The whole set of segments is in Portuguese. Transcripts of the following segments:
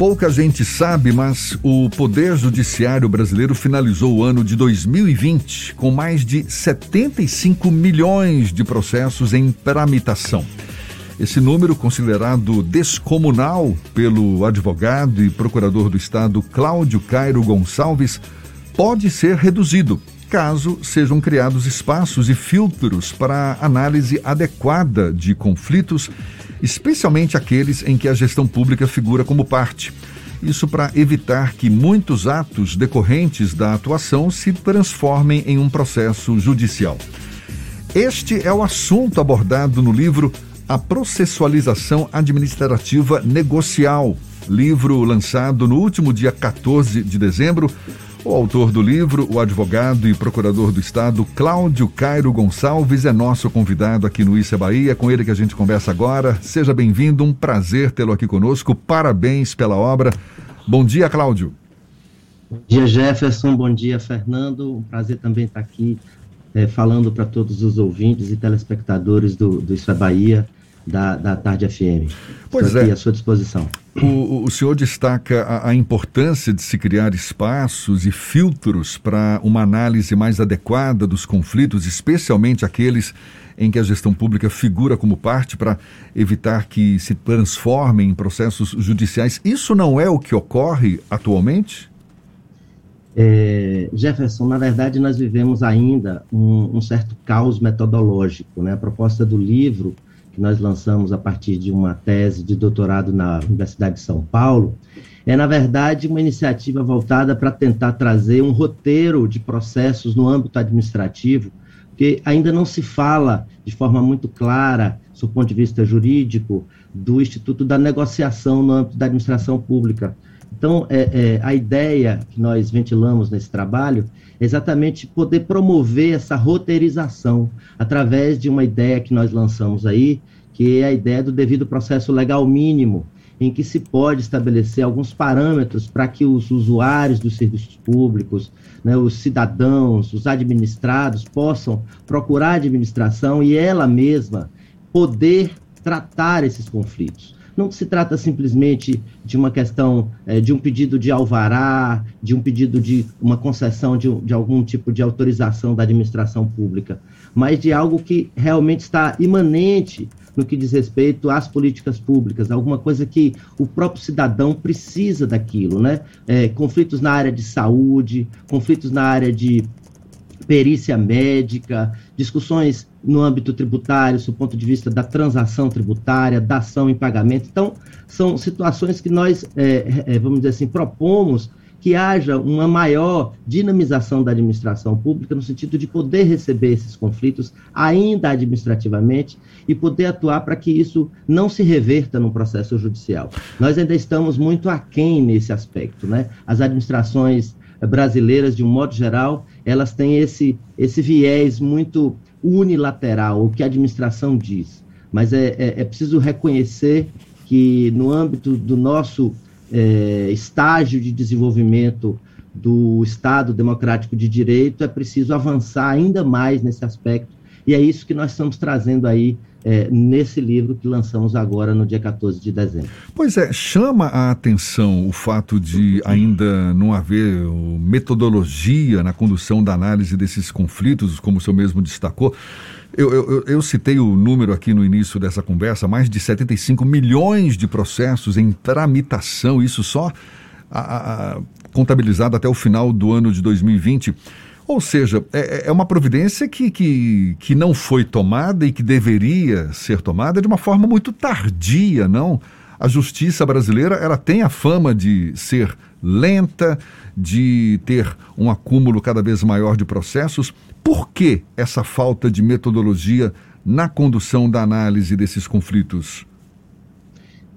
Pouca gente sabe, mas o Poder Judiciário brasileiro finalizou o ano de 2020 com mais de 75 milhões de processos em tramitação. Esse número, considerado descomunal pelo advogado e procurador do Estado Cláudio Cairo Gonçalves, pode ser reduzido caso sejam criados espaços e filtros para análise adequada de conflitos especialmente aqueles em que a gestão pública figura como parte. Isso para evitar que muitos atos decorrentes da atuação se transformem em um processo judicial. Este é o assunto abordado no livro A Processualização Administrativa Negocial, livro lançado no último dia 14 de dezembro o autor do livro, o advogado e procurador do Estado, Cláudio Cairo Gonçalves, é nosso convidado aqui no Issa Bahia. Com ele que a gente conversa agora. Seja bem-vindo, um prazer tê-lo aqui conosco. Parabéns pela obra. Bom dia, Cláudio. Bom dia, Jefferson. Bom dia, Fernando. Um prazer também estar aqui é, falando para todos os ouvintes e telespectadores do, do Isso é Bahia da, da Tarde FM. Pois Estou é. aqui à sua disposição. O, o senhor destaca a, a, importância de se criar espaços e filtros para uma análise mais adequada dos conflitos, especialmente aqueles em que a gestão pública figura como parte para evitar que se transformem em processos judiciais. Isso não é o que ocorre atualmente? É, Jefferson, na verdade, nós vivemos ainda um, um certo caos metodológico. Né? A proposta do livro que nós lançamos a partir de uma tese de doutorado na Universidade de São Paulo, é, na verdade, uma iniciativa voltada para tentar trazer um roteiro de processos no âmbito administrativo, que ainda não se fala de forma muito clara, do ponto de vista jurídico, do Instituto da Negociação no âmbito da administração pública. Então, é, é, a ideia que nós ventilamos nesse trabalho é exatamente poder promover essa roteirização através de uma ideia que nós lançamos aí, que é a ideia do devido processo legal mínimo, em que se pode estabelecer alguns parâmetros para que os usuários dos serviços públicos, né, os cidadãos, os administrados possam procurar a administração e ela mesma poder tratar esses conflitos. Não se trata simplesmente de uma questão é, de um pedido de alvará, de um pedido de uma concessão de, de algum tipo de autorização da administração pública, mas de algo que realmente está imanente no que diz respeito às políticas públicas, alguma coisa que o próprio cidadão precisa daquilo, né? É, conflitos na área de saúde, conflitos na área de perícia médica, discussões no âmbito tributário, do ponto de vista da transação tributária, da ação em pagamento. Então, são situações que nós, é, é, vamos dizer assim, propomos que haja uma maior dinamização da administração pública, no sentido de poder receber esses conflitos, ainda administrativamente, e poder atuar para que isso não se reverta no processo judicial. Nós ainda estamos muito aquém nesse aspecto. Né? As administrações brasileiras, de um modo geral, elas têm esse, esse viés muito unilateral, o que a administração diz. Mas é, é, é preciso reconhecer que, no âmbito do nosso é, estágio de desenvolvimento do Estado Democrático de Direito, é preciso avançar ainda mais nesse aspecto. E é isso que nós estamos trazendo aí é, nesse livro que lançamos agora no dia 14 de dezembro. Pois é, chama a atenção o fato de ainda não haver metodologia na condução da análise desses conflitos, como o senhor mesmo destacou. Eu, eu, eu, citei o número aqui no início dessa conversa, mais de 75 milhões de processos em tramitação, isso só a, a, contabilizado até o final do ano de 2020. Ou seja, é, é uma providência que, que, que não foi tomada e que deveria ser tomada de uma forma muito tardia, não? A justiça brasileira ela tem a fama de ser lenta, de ter um acúmulo cada vez maior de processos. Por que essa falta de metodologia na condução da análise desses conflitos?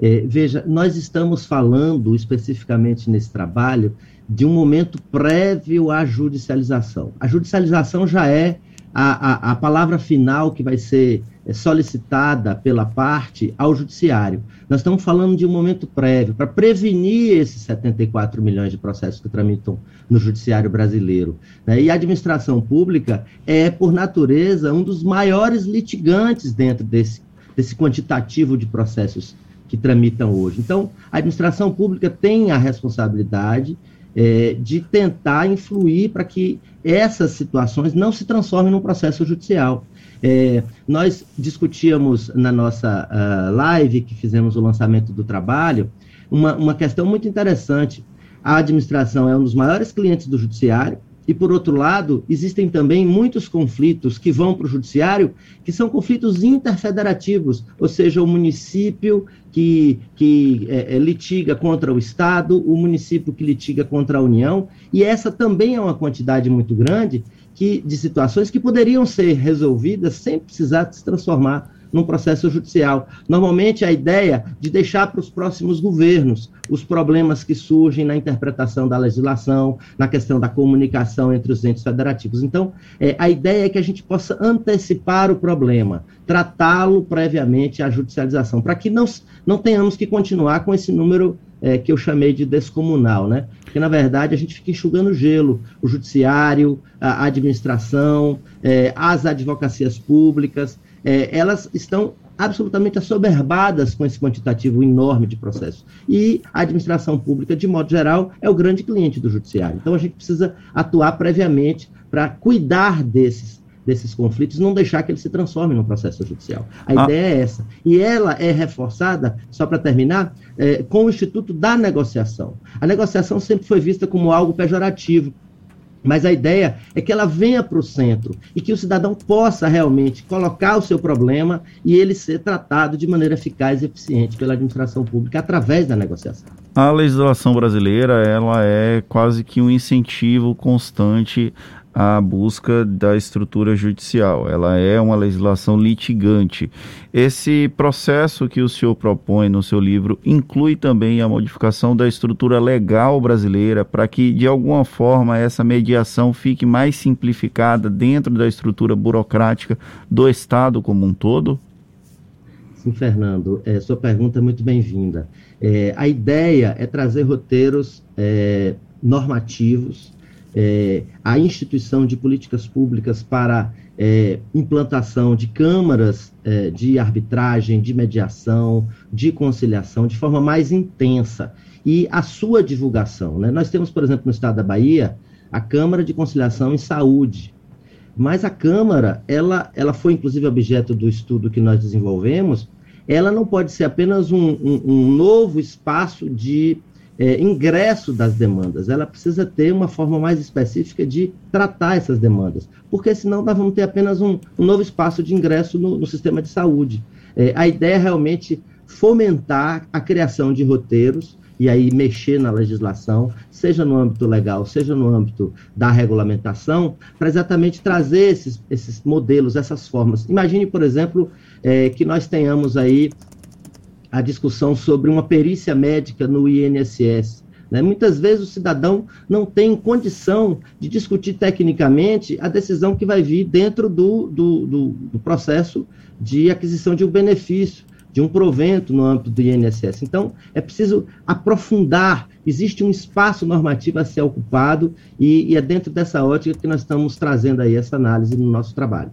É, veja, nós estamos falando especificamente nesse trabalho de um momento prévio à judicialização. A judicialização já é a, a, a palavra final que vai ser solicitada pela parte ao judiciário. Nós estamos falando de um momento prévio para prevenir esses 74 milhões de processos que tramitam no judiciário brasileiro. Né? E a administração pública é, por natureza, um dos maiores litigantes dentro desse, desse quantitativo de processos que tramitam hoje. Então, a administração pública tem a responsabilidade é, de tentar influir para que essas situações não se transformem num processo judicial. É, nós discutíamos na nossa uh, live, que fizemos o lançamento do trabalho, uma, uma questão muito interessante. A administração é um dos maiores clientes do judiciário, e, por outro lado, existem também muitos conflitos que vão para o judiciário, que são conflitos interfederativos, ou seja, o município que, que é, é, litiga contra o Estado, o município que litiga contra a União, e essa também é uma quantidade muito grande que, de situações que poderiam ser resolvidas sem precisar se transformar num processo judicial. Normalmente, a ideia de deixar para os próximos governos os problemas que surgem na interpretação da legislação, na questão da comunicação entre os entes federativos. Então, é, a ideia é que a gente possa antecipar o problema, tratá-lo previamente à judicialização, para que não, não tenhamos que continuar com esse número é, que eu chamei de descomunal, né? Porque, na verdade, a gente fica enxugando gelo. O judiciário, a administração, é, as advocacias públicas, é, elas estão absolutamente assoberbadas com esse quantitativo enorme de processos. E a administração pública, de modo geral, é o grande cliente do judiciário. Então a gente precisa atuar previamente para cuidar desses desses conflitos, não deixar que eles se transformem no processo judicial. A ah. ideia é essa. E ela é reforçada, só para terminar, é, com o Instituto da Negociação. A negociação sempre foi vista como algo pejorativo, mas a ideia é que ela venha para o centro e que o cidadão possa realmente colocar o seu problema e ele ser tratado de maneira eficaz e eficiente pela administração pública através da negociação. A legislação brasileira ela é quase que um incentivo constante a busca da estrutura judicial. Ela é uma legislação litigante. Esse processo que o senhor propõe no seu livro inclui também a modificação da estrutura legal brasileira para que, de alguma forma, essa mediação fique mais simplificada dentro da estrutura burocrática do Estado como um todo? Sim, Fernando, é, sua pergunta é muito bem-vinda. É, a ideia é trazer roteiros é, normativos é, a instituição de políticas públicas para é, implantação de câmaras é, de arbitragem, de mediação, de conciliação, de forma mais intensa. E a sua divulgação. Né? Nós temos, por exemplo, no estado da Bahia, a Câmara de Conciliação em Saúde. Mas a Câmara, ela, ela foi inclusive objeto do estudo que nós desenvolvemos, ela não pode ser apenas um, um, um novo espaço de é, ingresso das demandas. Ela precisa ter uma forma mais específica de tratar essas demandas, porque senão nós vamos ter apenas um, um novo espaço de ingresso no, no sistema de saúde. É, a ideia é realmente fomentar a criação de roteiros e aí mexer na legislação, seja no âmbito legal, seja no âmbito da regulamentação, para exatamente trazer esses, esses modelos, essas formas. Imagine, por exemplo, é, que nós tenhamos aí a discussão sobre uma perícia médica no INSS. Né? Muitas vezes o cidadão não tem condição de discutir tecnicamente a decisão que vai vir dentro do, do, do, do processo de aquisição de um benefício, de um provento no âmbito do INSS. Então, é preciso aprofundar, existe um espaço normativo a ser ocupado e, e é dentro dessa ótica que nós estamos trazendo aí essa análise no nosso trabalho.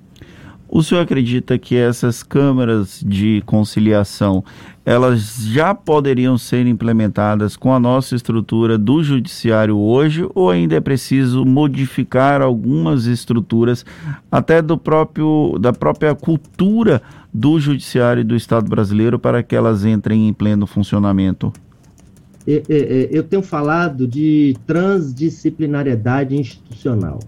O senhor acredita que essas câmaras de conciliação elas já poderiam ser implementadas com a nossa estrutura do judiciário hoje ou ainda é preciso modificar algumas estruturas até do próprio da própria cultura do judiciário do Estado brasileiro para que elas entrem em pleno funcionamento? Eu tenho falado de transdisciplinariedade institucional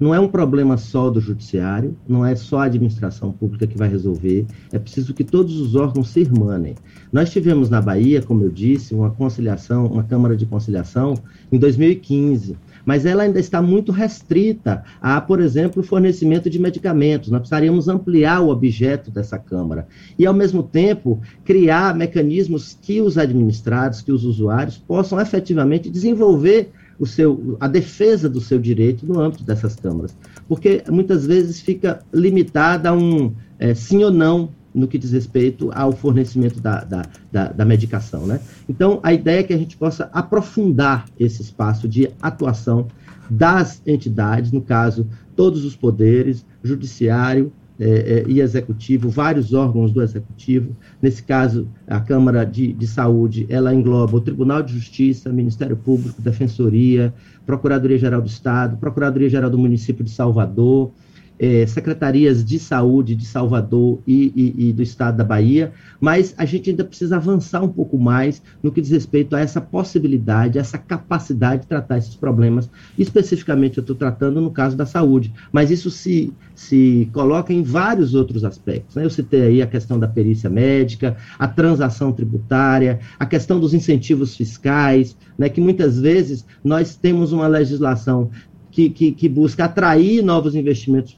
não é um problema só do judiciário, não é só a administração pública que vai resolver, é preciso que todos os órgãos se irmanem. Nós tivemos na Bahia, como eu disse, uma conciliação, uma Câmara de Conciliação em 2015, mas ela ainda está muito restrita a, por exemplo, fornecimento de medicamentos. Nós precisaríamos ampliar o objeto dessa Câmara e, ao mesmo tempo, criar mecanismos que os administrados, que os usuários possam efetivamente desenvolver o seu, a defesa do seu direito no âmbito dessas câmaras. Porque muitas vezes fica limitada a um é, sim ou não no que diz respeito ao fornecimento da, da, da, da, medicação. Né? Então, a ideia é que a gente possa aprofundar esse espaço de atuação das entidades, no caso, todos os poderes, judiciário, é, e executivo, vários órgãos do executivo. Nesse caso, a Câmara de, de Saúde, ela engloba o Tribunal de Justiça, Ministério Público, Defensoria, Procuradoria-Geral do Estado, Procuradoria-Geral do Município de Salvador, é, secretarias de saúde de Salvador e, e, e, do estado da Bahia, mas a gente ainda precisa avançar um pouco mais no que diz respeito a essa possibilidade, essa capacidade de tratar esses problemas. Especificamente, eu estou tratando no caso da saúde, mas isso se, se coloca em vários outros aspectos. Né? Eu citei aí a questão da perícia médica, a transação tributária, a questão dos incentivos fiscais, né, que muitas vezes nós temos uma legislação que, que, que busca atrair novos investimentos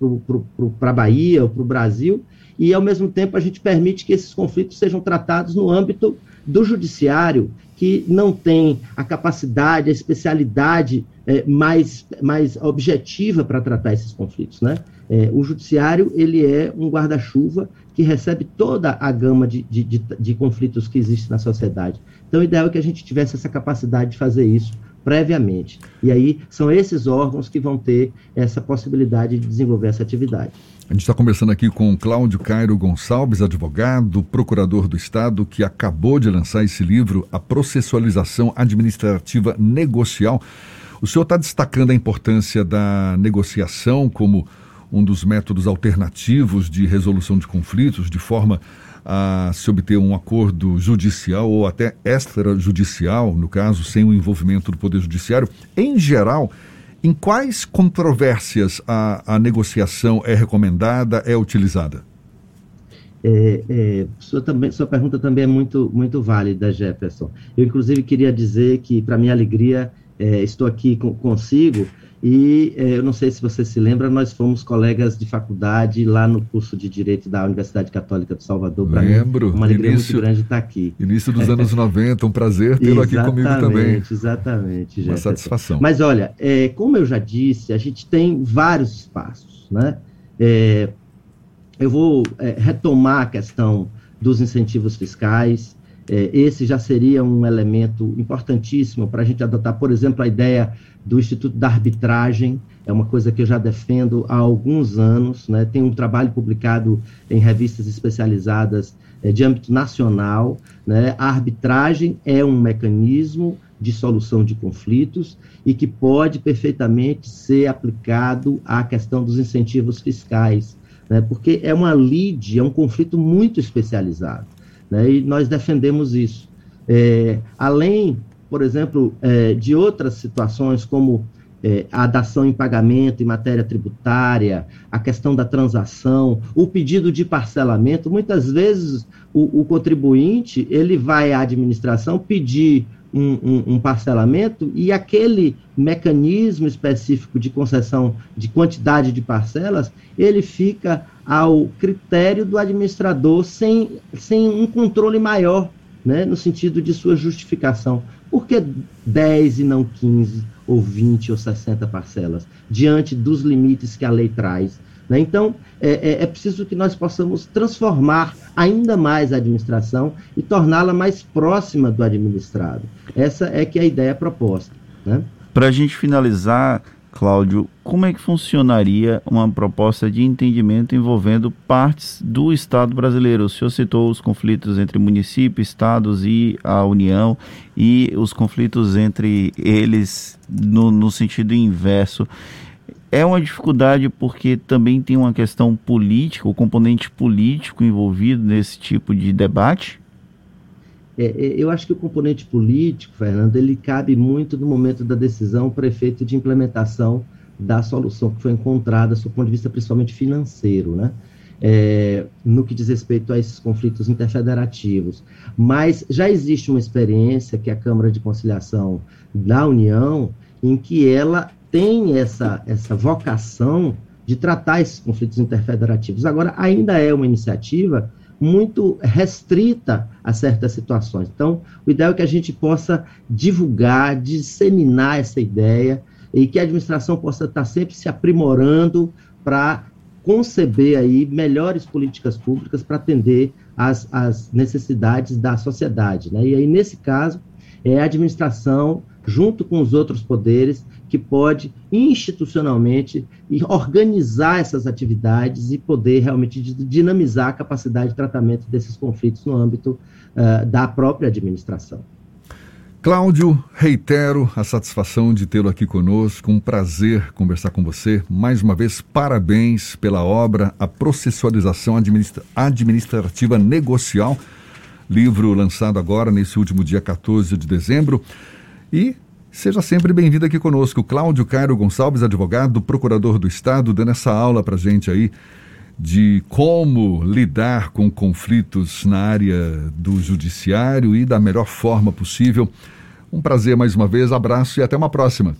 para a Bahia ou para o Brasil, e, ao mesmo tempo, a gente permite que esses conflitos sejam tratados no âmbito do judiciário, que não tem a capacidade, a especialidade é, mais, mais objetiva para tratar esses conflitos. Né? É, o judiciário ele é um guarda-chuva que recebe toda a gama de, de, de, de conflitos que existe na sociedade. Então, o ideal é que a gente tivesse essa capacidade de fazer isso previamente. E aí são esses órgãos que vão ter essa possibilidade de desenvolver essa atividade. A gente está conversando aqui com Cláudio Cairo Gonçalves, advogado, procurador do Estado, que acabou de lançar esse livro, A Processualização Administrativa Negocial. O senhor está destacando a importância da negociação como um dos métodos alternativos de resolução de conflitos, de forma a se obter um acordo judicial ou até extrajudicial, no caso, sem o envolvimento do Poder Judiciário. Em geral, em quais controvérsias a, a negociação é recomendada, é utilizada? É, é, sua, também, sua pergunta também é muito, muito válida, Jefferson. Eu, inclusive, queria dizer que, para minha alegria, é, estou aqui com, consigo e é, eu não sei se você se lembra, nós fomos colegas de faculdade lá no curso de Direito da Universidade Católica de Salvador. Lembro. Mim, uma alegria início, muito grande estar aqui. Início dos anos 90, um prazer tê-lo aqui comigo também. Exatamente, exatamente. Uma satisfação. Mas olha, é, como eu já disse, a gente tem vários espaços, né? É, eu vou é, retomar a questão dos incentivos fiscais, esse já seria um elemento importantíssimo para a gente adotar, por exemplo, a ideia do Instituto da Arbitragem, é uma coisa que eu já defendo há alguns anos, né? tem um trabalho publicado em revistas especializadas é, de âmbito nacional. Né? A arbitragem é um mecanismo de solução de conflitos e que pode perfeitamente ser aplicado à questão dos incentivos fiscais, né? porque é uma lide, é um conflito muito especializado né? e nós defendemos isso. É, além, por exemplo, é, de outras situações, como é, a dação em pagamento em matéria tributária, a questão da transação, o pedido de parcelamento, muitas vezes o, o contribuinte ele vai à administração pedir um, um, um, parcelamento e aquele mecanismo específico de concessão de quantidade de parcelas, ele fica ao critério do administrador sem, sem um controle maior, né, no sentido de sua justificação. Por que 10 e não 15, ou 20 ou 60 parcelas, diante dos limites que a lei traz? Né? Então, é, é, é, preciso que nós possamos transformar ainda mais a administração e torná-la mais próxima do administrado. Essa é que é a ideia proposta. Né? Para a gente finalizar, Cláudio, como é que funcionaria uma proposta de entendimento envolvendo partes do Estado brasileiro? O senhor citou os conflitos entre município, estados e a União e os conflitos entre eles no, no sentido inverso. É uma dificuldade porque também tem uma questão política, o componente político envolvido nesse tipo de debate? É, é, eu acho que o componente político, Fernando, ele cabe muito no momento da decisão para efeito de implementação da solução que foi encontrada, do ponto de vista principalmente financeiro, né? É, no que diz respeito a esses conflitos interfederativos. Mas já existe uma experiência que a Câmara de Conciliação da União, em que ela tem essa, essa vocação de tratar esses conflitos interfederativos. Agora, ainda é uma iniciativa muito restrita a certas situações. Então, o ideal é que a gente possa divulgar, disseminar essa ideia e que a administração possa estar sempre se aprimorando para conceber aí melhores políticas públicas para atender às, às necessidades da sociedade. Né? E aí, nesse caso, é a administração, junto com os outros poderes, que pode institucionalmente organizar essas atividades e poder realmente dinamizar a capacidade de tratamento desses conflitos no âmbito uh, da própria administração. Cláudio, reitero a satisfação de tê-lo aqui conosco. Um prazer conversar com você. Mais uma vez, parabéns pela obra A Processualização Administra Administrativa Negocial, livro lançado agora nesse último dia 14 de dezembro. E seja sempre bem-vindo aqui conosco. Cláudio Cairo Gonçalves, advogado, procurador do Estado, dando essa aula para gente aí de como lidar com conflitos na área do judiciário e da melhor forma possível. Um prazer mais uma vez, abraço e até uma próxima.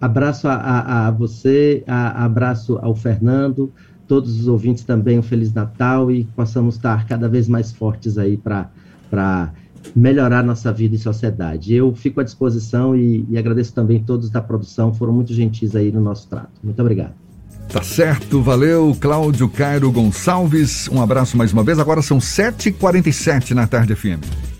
Abraço a, a, a você, a, abraço ao Fernando, todos os ouvintes também, um Feliz Natal e possamos estar cada vez mais fortes aí para melhorar nossa vida e sociedade. Eu fico à disposição e, e agradeço também todos da produção, foram muito gentis aí no nosso trato. Muito obrigado. Tá certo, valeu, Cláudio Cairo Gonçalves. Um abraço mais uma vez. Agora são 7h47 na tarde FM.